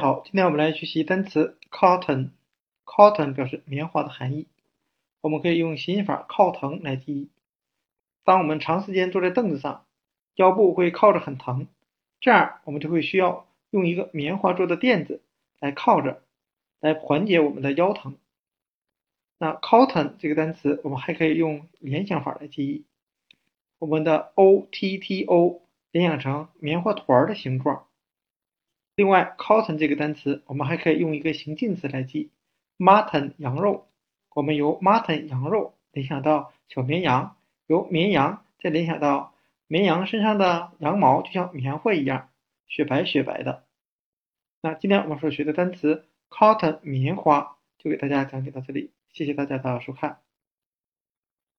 好，今天我们来学习单词 cotton。cotton 表示棉花的含义。我们可以用谐音法靠疼来记忆。当我们长时间坐在凳子上，腰部会靠着很疼，这样我们就会需要用一个棉花做的垫子来靠着，来缓解我们的腰疼。那 cotton 这个单词，我们还可以用联想法来记忆。我们的 o t t o 联想成棉花团的形状。另外，cotton 这个单词，我们还可以用一个形近词来记，mutton 羊肉。我们由 mutton 羊肉联想到小绵羊，由绵羊再联想到绵羊身上的羊毛就像棉花一样，雪白雪白的。那今天我们所学的单词 cotton 棉花，就给大家讲解到这里，谢谢大家的收看。